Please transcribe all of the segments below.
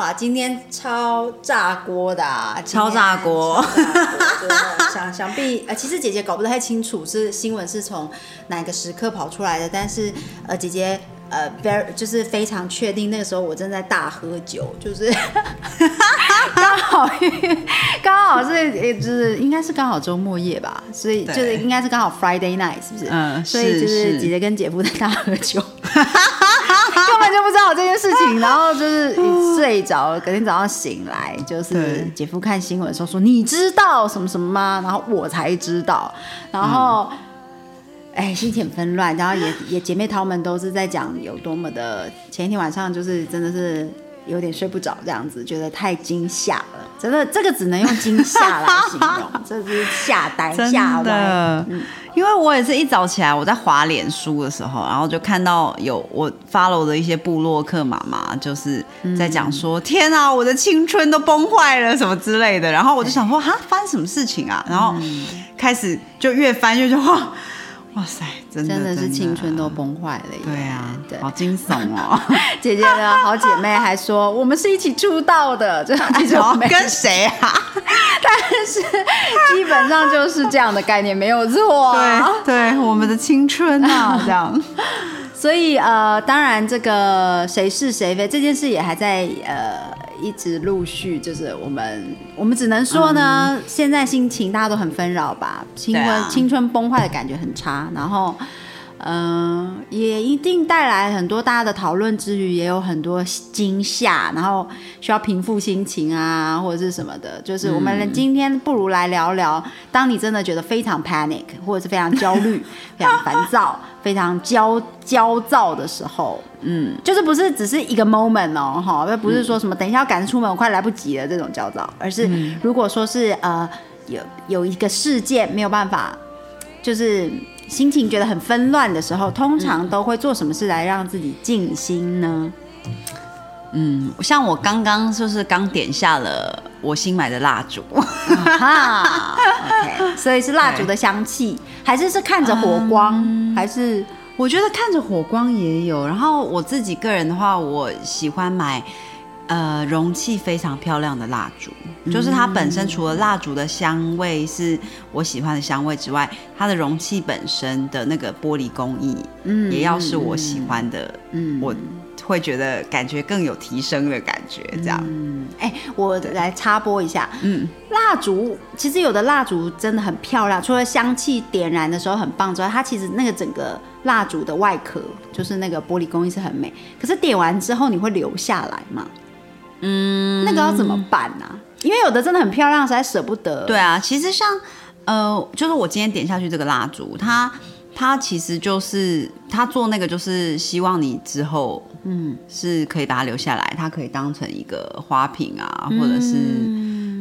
哇，今天超炸锅的，超炸锅！想 想必呃，其实姐姐搞不太清楚是新闻是从哪个时刻跑出来的，但是呃，姐姐呃，very 就是非常确定，那个时候我正在大喝酒，就是 刚好刚好是就是应该是刚好周末夜吧，所以就是应该是刚好 Friday night 是不是？嗯，所以就是姐姐跟姐夫在大喝酒。知道这件事情，然后就是睡着了，隔天早上醒来，就是姐夫看新闻的时候说：“你知道什么什么吗？”然后我才知道，然后哎，心情纷乱，然后也也姐妹淘们都是在讲有多么的，前一天晚上就是真的是有点睡不着，这样子觉得太惊吓了，真的这个只能用惊吓来形容，这是吓呆吓歪。因为我也是一早起来，我在滑脸书的时候，然后就看到有我 follow 的一些部落客妈妈，就是在讲说：“天啊，我的青春都崩坏了，什么之类的。”然后我就想说：“哈，发生什么事情啊？”然后开始就越翻越就哇。哇塞，真的真的是青春都崩坏了，对啊，对，好惊悚哦！姐姐的好姐妹还说我们是一起出道的，这样子跟谁啊？但是基本上就是这样的概念，没有错。对对，我们的青春啊，这样。所以呃，当然这个谁是谁非这件事也还在呃。一直陆续就是我们，我们只能说呢，现在心情大家都很纷扰吧，青春青春崩坏的感觉很差，然后。嗯，也一定带来很多大家的讨论之余，也有很多惊吓，然后需要平复心情啊，或者是什么的。就是我们今天不如来聊聊，当你真的觉得非常 panic，或者是非常焦虑、非常烦躁、非常焦焦躁的时候，嗯，就是不是只是一个 moment 哦，哈，又不是说什么等一下要赶着出门，我快来不及了这种焦躁，而是如果说是呃有有一个事件没有办法，就是。心情觉得很纷乱的时候，通常都会做什么事来让自己静心呢？嗯，像我刚刚就是刚点下了我新买的蜡烛，哈 所以是蜡烛的香气，还是是看着火光，还是我觉得看着火光也有。然后我自己个人的话，我喜欢买。呃，容器非常漂亮的蜡烛，就是它本身除了蜡烛的香味是我喜欢的香味之外，它的容器本身的那个玻璃工艺，嗯，也要是我喜欢的，嗯，我会觉得感觉更有提升的感觉，这样。嗯，哎，我来插播一下，嗯，蜡烛其实有的蜡烛真的很漂亮，除了香气点燃的时候很棒之外，它其实那个整个蜡烛的外壳就是那个玻璃工艺是很美，可是点完之后你会留下来吗？嗯，那个要怎么办呢？因为有的真的很漂亮，实在舍不得。对啊，其实像呃，就是我今天点下去这个蜡烛，它它其实就是它做那个，就是希望你之后嗯是可以把它留下来，它可以当成一个花瓶啊，或者是。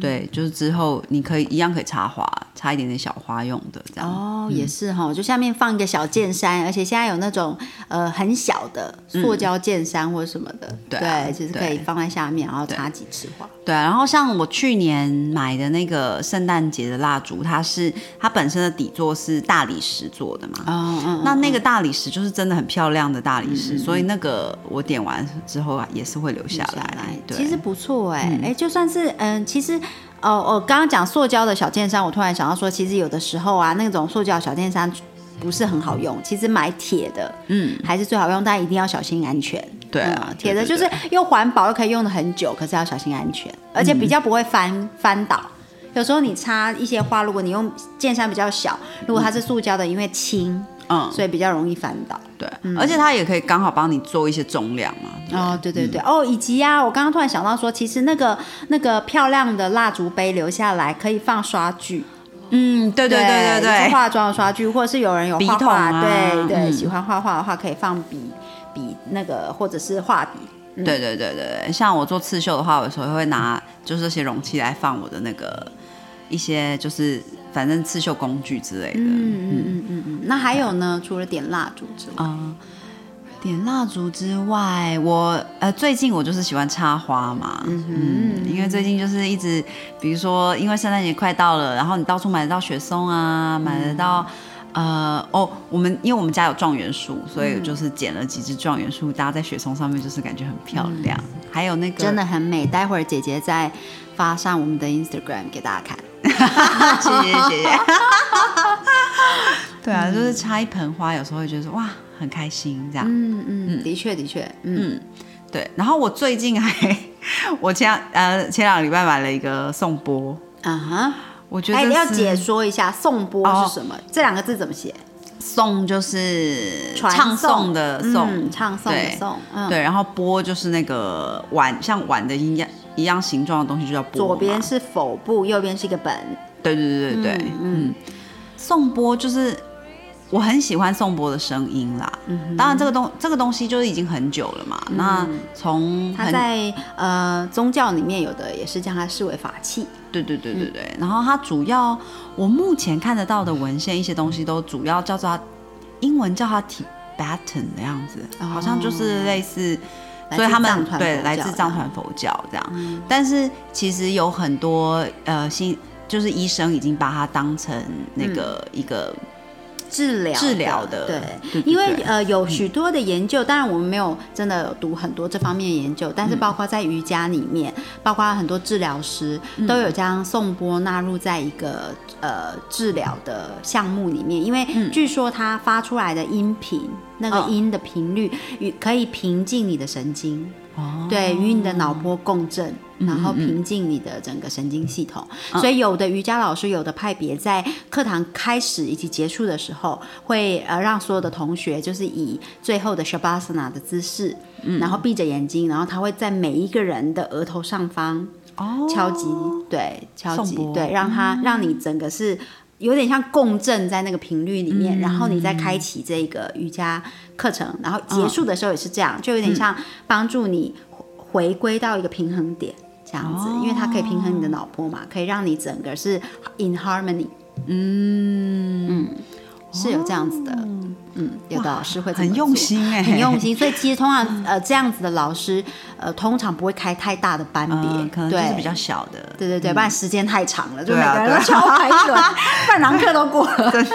对，就是之后你可以一样可以插花，插一点点小花用的这样。哦，也是哈，就下面放一个小剑山，而且现在有那种呃很小的塑胶剑山或者什么的，对，其实可以放在下面，然后插几次花。对，然后像我去年买的那个圣诞节的蜡烛，它是它本身的底座是大理石做的嘛，哦嗯，那那个大理石就是真的很漂亮的大理石，所以那个我点完之后也是会留下来。对，其实不错哎，哎，就算是嗯，其实。哦，我刚刚讲塑胶的小剑山，我突然想到说，其实有的时候啊，那种塑胶小剑山不是很好用，其实买铁的，嗯，还是最好用，但一定要小心安全。对啊，铁的就是又环保又可以用的很久，可是要小心安全，而且比较不会翻翻倒。有时候你插一些花，如果你用剑山比较小，如果它是塑胶的，因为轻。嗯，所以比较容易翻倒。对，而且它也可以刚好帮你做一些重量嘛。哦，对对对，哦，以及啊，我刚刚突然想到说，其实那个那个漂亮的蜡烛杯留下来可以放刷具。嗯，对对对对对，化妆的刷具，或者是有人有画画，对对，喜欢画画的话可以放笔笔那个或者是画笔。对对对对对，像我做刺绣的话，我有时候会拿就是这些容器来放我的那个一些就是反正刺绣工具之类的。嗯嗯嗯嗯嗯。那还有呢？除了点蜡烛之外，啊、点蜡烛之外，我呃最近我就是喜欢插花嘛，嗯因为最近就是一直，比如说因为圣诞节快到了，然后你到处买得到雪松啊，买得到。呃哦，我们因为我们家有状元树，所以就是剪了几只状元树搭在雪松上面，就是感觉很漂亮。还有那个真的很美。待会儿姐姐再发上我们的 Instagram 给大家看。谢 谢谢谢。对啊，就是插一盆花，有时候会觉得说哇很开心这样。嗯嗯，的确的确，嗯嗯，对。然后我最近还，我前两呃前两个礼拜买了一个颂钵，啊哈。我觉得哎，要解说一下颂钵是什么？这两个字怎么写？颂就是传唱诵的颂，嗯唱诵的对诵，嗯，对，然后钵就是那个碗，像碗的一样一样形状的东西就叫钵嘛。左边是否部，右边是一个本。对对对对对，嗯嗯，颂钵就是我很喜欢颂钵的声音啦。嗯当然这个东这个东西就是已经很久了嘛。那从很它在呃宗教里面有的也是将它视为法器。对对对对对，然后它主要我目前看得到的文献一些东西都主要叫做它英文叫它 Tibetan 的样子，哦好像就是类似。所以他们对来自藏传佛教这样，但是其实有很多呃新就是医生已经把它当成那个一个治疗治疗的。对，对对因为呃有许多的研究，当然我们没有真的有读很多这方面的研究，但是包括在瑜伽里面，包括很多治疗师都有将颂波纳入在一个呃治疗的项目里面，因为据说它发出来的音频，那个嗯音的频率与可以平静你的神经。哦，对，与你的脑波共振，然后平静你的整个神经系统。所以有的瑜伽老师，有的派别在课堂开始以及结束的时候，会呃让所有的同学就是以最后的 shavasana 的姿势，然后闭着眼睛，然后他会在每一个人的额头上方哦。敲击，对，敲击，对，让他让你整个是。有点像共振在那个频率里面，然后你再开启这个瑜伽课程，然后结束的时候也是这样，就有点像帮助你回归到一个平衡点这样子，因为它可以平衡你的脑波嘛，可以让你整个是 in harmony。嗯。嗯，是有这样子的，嗯，有的老师会很用心哎很用心。所以其实通常呃这样子的老师，呃通常不会开太大的班别，嗯，可能就是比较小的，对对对，不然时间太长了，就每个人都敲排一轮，半堂课都过了。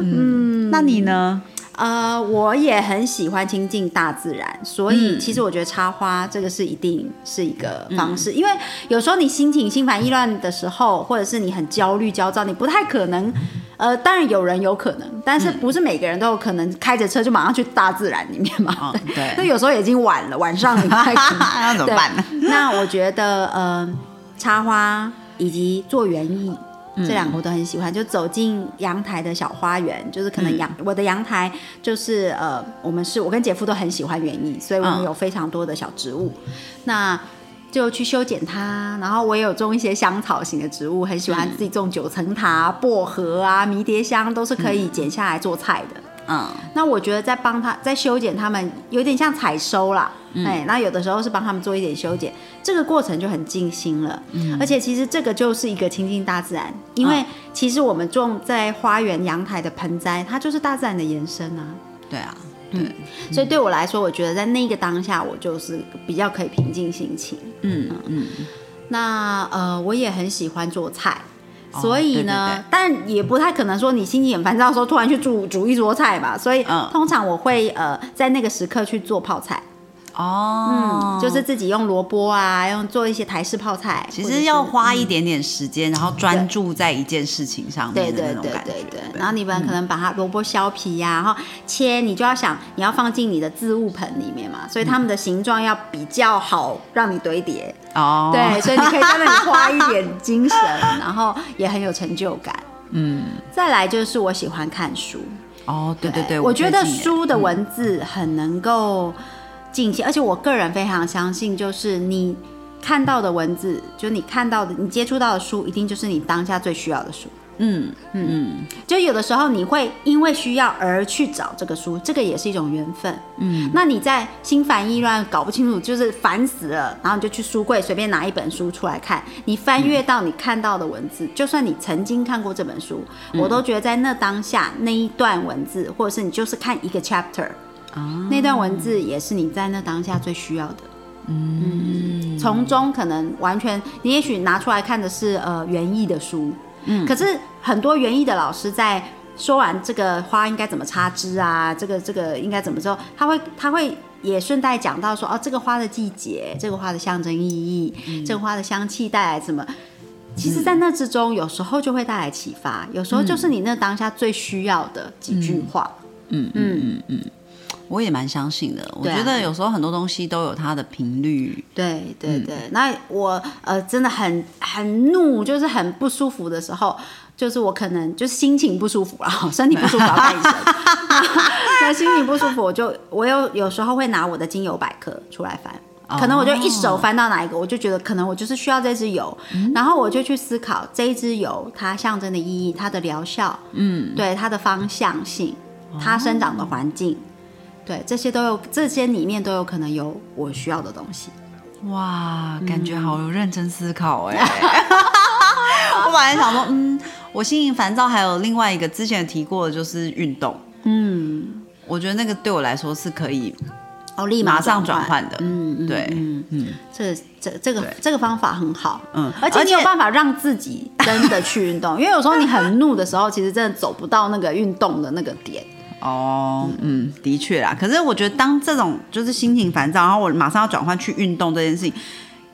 嗯。那你呢？呃，我也很喜欢亲近大自然，所以其实我觉得插花这个是一定是一个方式，因为有时候你心情心烦意乱的时候，或者是你很焦虑焦躁，你不太可能。呃，当然有人有可能，但是不是每个人都有可能开着车就马上去大自然里面嘛？哦对那有时候已经晚了，晚上你不太可能。那怎么办呢？那我觉得，呃，插花以及做园艺。嗯这两个我都很喜欢，就走进阳台的小花园，就是可能阳、嗯我的阳台就是呃，我们是我跟姐夫都很喜欢园艺，所以我们嗯。有非常多的小植物，那就去修剪它。然后我也有种一些香草型的植物，很喜欢自己种九层塔、薄荷啊、迷迭香，都是可以剪下来做菜的。嗯，那我觉得在帮他在修剪他们，有点像采收啦，哎、那有的时候是帮他们做一点修剪，这个过程就很静心了。而且其实这个就是一个亲近大自然，因为其实我们种在花园阳台的盆栽，它就是大自然的延伸啊。对啊，对，所以对我来说，我觉得在那个当下，我就是比较可以平静心情。嗯嗯，那呃，我也很喜欢做菜，哦所以呢，但也不太可能说你心情很烦躁的时候突然去煮煮一桌菜吧。所以、嗯。通常我会呃在那个时刻去做泡菜，哦，嗯，就是自己用萝卜啊，用做一些台式泡菜。其实要花一点点时间，然后专注在一件事情上对面的对对那种感觉。对对，然后你们可能把它萝卜削皮呀、然后切，你就要想你要放进你的置物盆里面嘛，所以它们的形状要比较好让你堆叠。哦，对，所以你可以在那里花一点精神，然后也很有成就感。嗯，再来就是我喜欢看书，哦，对对对，我觉得书的文字很能够而且我个人非常相信，就是你看到的文字，就你看到的、你接触到的书，一定就是你当下最需要的书。嗯嗯就有的时候你会因为需要而去找这个书，这个也是一种缘分。嗯，那你在心烦意乱、搞不清楚，就是烦死了，然后你就去书柜随便拿一本书出来看，你翻阅到你看到的文字，就算你曾经看过这本书，我都觉得在那当下那一段文字，或者是你就是看一个 chapter，啊，那段文字也是你在那当下最需要的。嗯，从中可能完全，你也许拿出来看的是呃园艺的书，嗯，可是很多园艺的老师在说完这个花应该怎么插枝啊，这个这个应该怎么之后，他会他会也顺带讲到说，哦，这个花的季节，这个花的象征意义，这个花的香气带来什么。其实，在那之中，有时候就会带来启发，有时候就是你那当下最需要的几句话。嗯嗯嗯嗯，我也蛮相信的。我觉得有时候很多东西都有它的频率。对对对，那我呃真的很很怒，就是很不舒服的时候，就是我可能就是心情不舒服然后 身体不舒服要看医生。那心情不舒服，我就我有有时候会拿我的精油百科出来翻。可能我就一手翻到哪一个，我就觉得可能我就是需要这支油，然后我就去思考这一支油它象征的意义、它的疗效，嗯，对它的方向性、它生长的环境，对这些都有，这些里面都有可能有我需要的东西。哇，感觉好有认真思考哎、我本来想说，嗯，我心情烦躁，还有另外一个之前提过的就是运动，嗯，我觉得那个对我来说是可以哦，立马上转转换的。嗯，嗯对。嗯，嗯。这这这个对。这个方法很好，嗯。而且你有办法让自己真的去运动，因为有时候你很怒的时候，其实真的走不到那个运动的那个点。哦，嗯，的确啦。可是我觉得，当这种就是心情烦躁，然后我马上要转换去运动这件事情，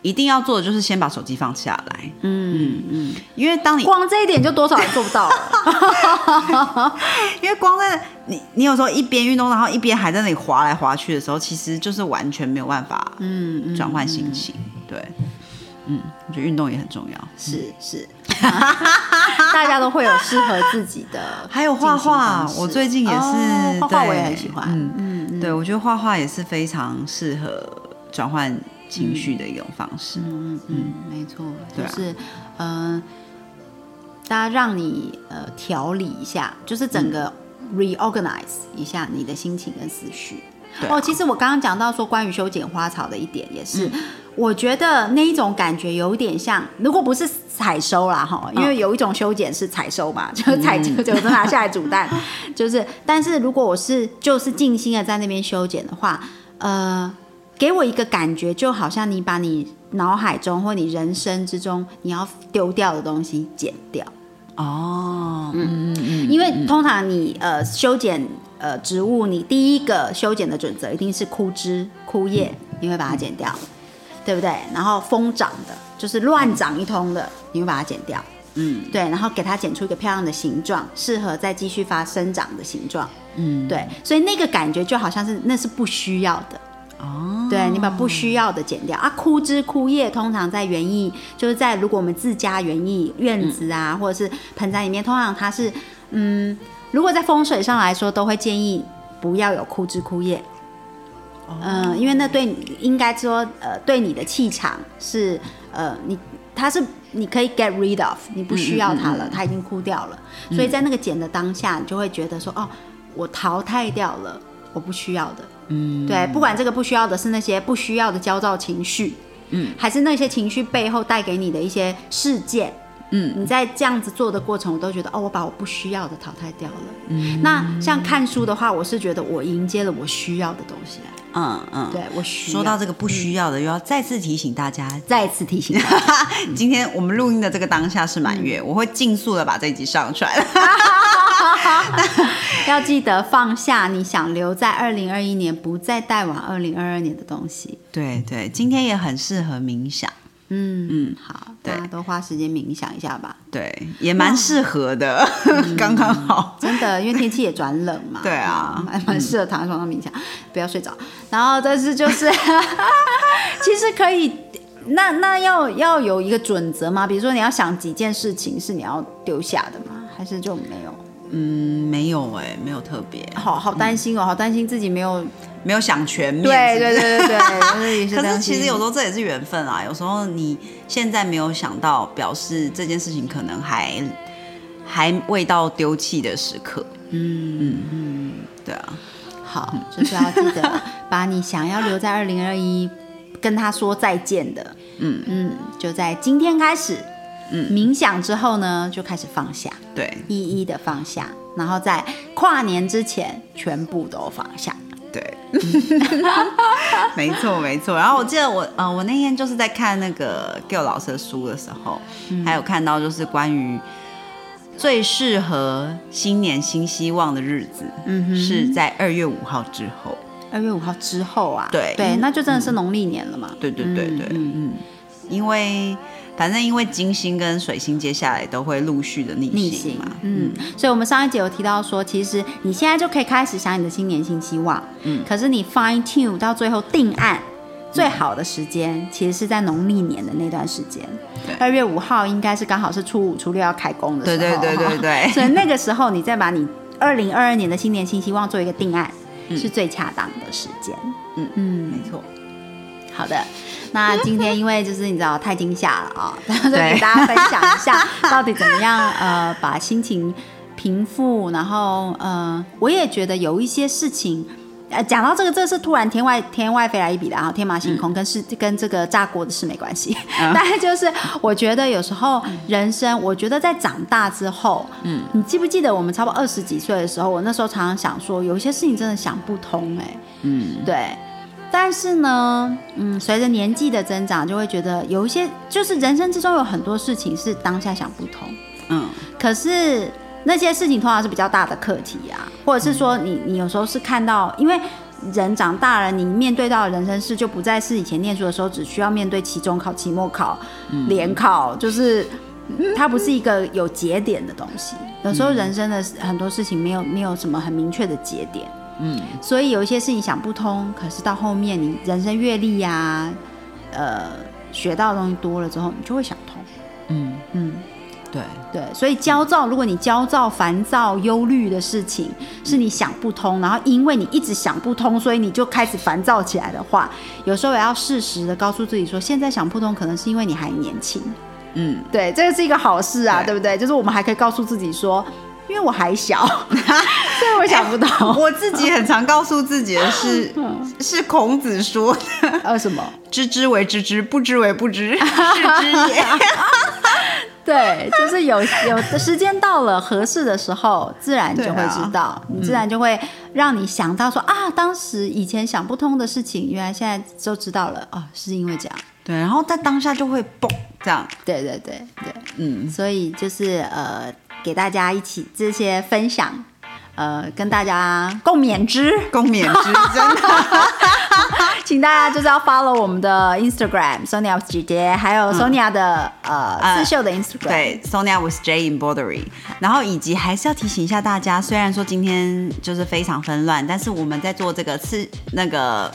一定要做的就是先把手机放下来，嗯嗯，因为当你光这一点就多少人做不到了。因为光在你你有时候一边运动，然后一边还在那里滑来滑去的时候，其实就是完全没有办法嗯嗯，转换心情。对，嗯，我觉得运动也很重要。是是，大家都会有适合自己的。还有画画，我最近也是、哦画画我也很喜欢。嗯，嗯嗯对我觉得画画也是非常适合转换情绪的一种方式。嗯嗯，没错，就是嗯、呃大家让你呃调理一下，就是整个嗯 reorganize 一下你的心情跟思绪。啊哦，其实我刚刚讲到说关于修剪花草的一点也是，嗯我觉得那一种感觉有点像，如果不是采收啦哈，因为有一种修剪是采收嘛，就是采就就拿下来煮蛋，就是，但是如果我是就是静心的在那边修剪的话，呃，给我一个感觉，就好像你把你脑海中或你人生之中你要丢掉的东西剪掉。哦，嗯嗯嗯，因为通常你呃修剪呃植物，你第一个修剪的准则一定是枯枝枯叶，你会把它剪掉，对不对？然后疯长的，就是乱长一通的，你会把它剪掉。嗯对，然后给它剪出一个漂亮的形状，适合再继续发生长的形状。嗯，对，所以那个感觉就好像是那是不需要的。哦，对你把不需要的剪掉啊，枯枝枯叶通常在园艺，就是在如果我们自家园艺院子啊，或者是盆栽里面，通常它是嗯，如果在风水上来说，都会建议不要有枯枝枯叶。嗯、因为那对你应该说，呃，对你的气场是，呃，你它是你可以 get rid of，你不需要它了，它已经枯掉了，所以在那个剪的当下，你就会觉得说，哦，我淘汰掉了我不需要的，嗯，对，不管这个不需要的是那些不需要的焦躁情绪，嗯，还是那些情绪背后带给你的一些事件，嗯，你在这样子做的过程，我都觉得哦，我把我不需要的淘汰掉了。嗯，那像看书的话，我是觉得我迎接了我需要的东西来，嗯嗯。对我需要。说到这个不需要的，又要再次提醒大家，再次提醒 今天我们录音的这个当下是满月，我会尽速的把这集上传。要记得放下你想留在二零二一年不再带往二零二二年的东西。对对，今天也很适合冥想，嗯嗯好，对大家都花时间冥想一下吧。对，也蛮适合的，刚刚好。真的，因为天气也转冷嘛。对啊蛮蛮适合躺在床上冥想，不要睡着。然后，但是就是，其实可以，那那要要有一个准则吗？比如说，你要想几件事情是你要丢下的吗？还是就没有？嗯，没有哎、没有特别，好好担心哦，好担心自己没有。没有想全面。对对对可是其实有时候这也是缘分啊，有时候你现在没有想到，表示这件事情可能还还未到丢弃的时刻。嗯嗯嗯，对啊，好，就是要记得把你想要留在二零二一跟他说再见的，嗯嗯，就在今天开始，嗯。冥想之后呢，就开始放下，对。一一的放下，然后在跨年之前全部都放下。对，没错没错。然后我记得我呃，我那天就是在看那个 Gill 老师的书的时候，还有看到就是关于最适合新年新希望的日子，嗯哼。是在二月五号之后。二月五号之后啊，对。对，那就真的是农历年了嘛。对对对对，嗯嗯。因为反正因为金星跟水星接下来都会陆续的逆逆行行嘛，嗯，所以我们上一节有提到说，其实你现在就可以开始想你的新年新希望，嗯。可是你 fine tune 到最后定案。最好的时间其实是在农历年的那段时间。对，二月五号应该是刚好是初五、初六要开工的时候，对对对对对。所以那个时候你再把你二零二二年的新年新希望做一个定案，嗯。是最恰当的时间。嗯嗯，没错，好的，那今天因为就是你知道太惊吓了啊，然后就对给大家分享一下 到底怎么样呃把心情平复，然后呃我也觉得有一些事情。呃，讲到这个，这是突然天外天外飞来一笔的，啊天马行空，跟是跟这个炸锅的事没关系。嗯。但是就是我觉得有时候人生，我觉得在长大之后，嗯，你记不记得我们差不多二十几岁的时候，我那时候常常想说，有一些事情真的想不通、哎，嗯。对，但是呢，嗯，随着年纪的增长，就会觉得有一些，就是人生之中有很多事情是当下想不通，嗯可是那些事情通常是比较大的课题啊，或者是说你你有时候是看到，因为人长大了，你面对到的人生事就不再是以前念书的时候只需要面对期中考、期末考、联考，就是它不是一个有节点的东西。有时候人生的很多事情没有没有什么很明确的节点。嗯所以有一些事情想不通，可是到后面你人生阅历呀、呃，学到的东西多了之后，你就会想通。嗯，嗯，对，对，所以焦躁，如果你焦躁、烦躁、忧虑的事情是你想不通，然后因为你一直想不通，所以你就开始烦躁起来的话，有时候也要适时的告诉自己说，现在想不通，可能是因为你还年轻。嗯对，这个是一个好事啊，对对不对？就是我们还可以告诉自己说，因为我还小，所以我想不到。我自己很常告诉自己的是，是孔子说的。呃，什么？“ 知之为知之，不知为不知，是知也。对，就是有有的时间到了合适的时候，自然就会知道，你自然就会让你想到说啊，当时以前想不通的事情，原来现在就知道了。哦，是因为这样。”。对，然后在当下就会嘣这样，对对对对，嗯，所以就是呃，给大家一起这些分享，呃，跟大家共勉之。共勉之，真的。请大家就是要 follow 我们的 Instagram Sonia 姐姐，还有 Sonia 的、呃呃刺绣的 Instagram。对，Sonia with J embroidery，然后以及还是要提醒一下大家，虽然说今天就是非常纷乱，但是我们在做这个刺那个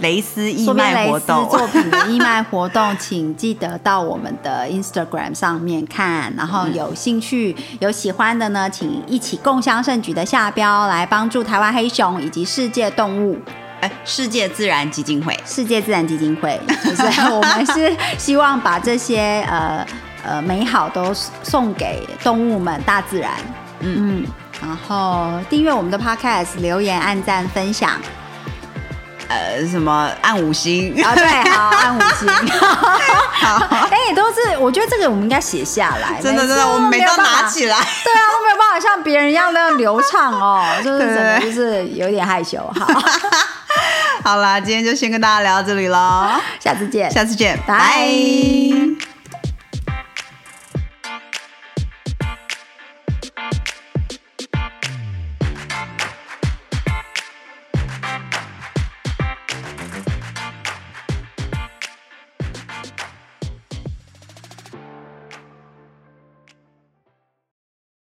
蕾丝义卖活动，作品的 义卖活动，请记得到我们的 Instagram 上面看，然后有兴趣、有喜欢的呢，请一起共襄盛举的下标，来帮助台湾黑熊以及世界动物、哎，世界自然基金会，世界自然基金会，就是我们是希望把这些呃呃美好都送给动物们、大自然。嗯，然后订阅我们的 Podcast，留言、按赞、分享。呃，什么按五星，啊，对，好，按五星。好，哎、都是，我觉得这个我们应该写下来。真的真的，我们每都没有办法拿起来。对啊，都没有办法像别人一样那样流畅哦，就是整个就是有点害羞。好，好啦，今天就先跟大家聊到这里喽，下次见，下次见，拜。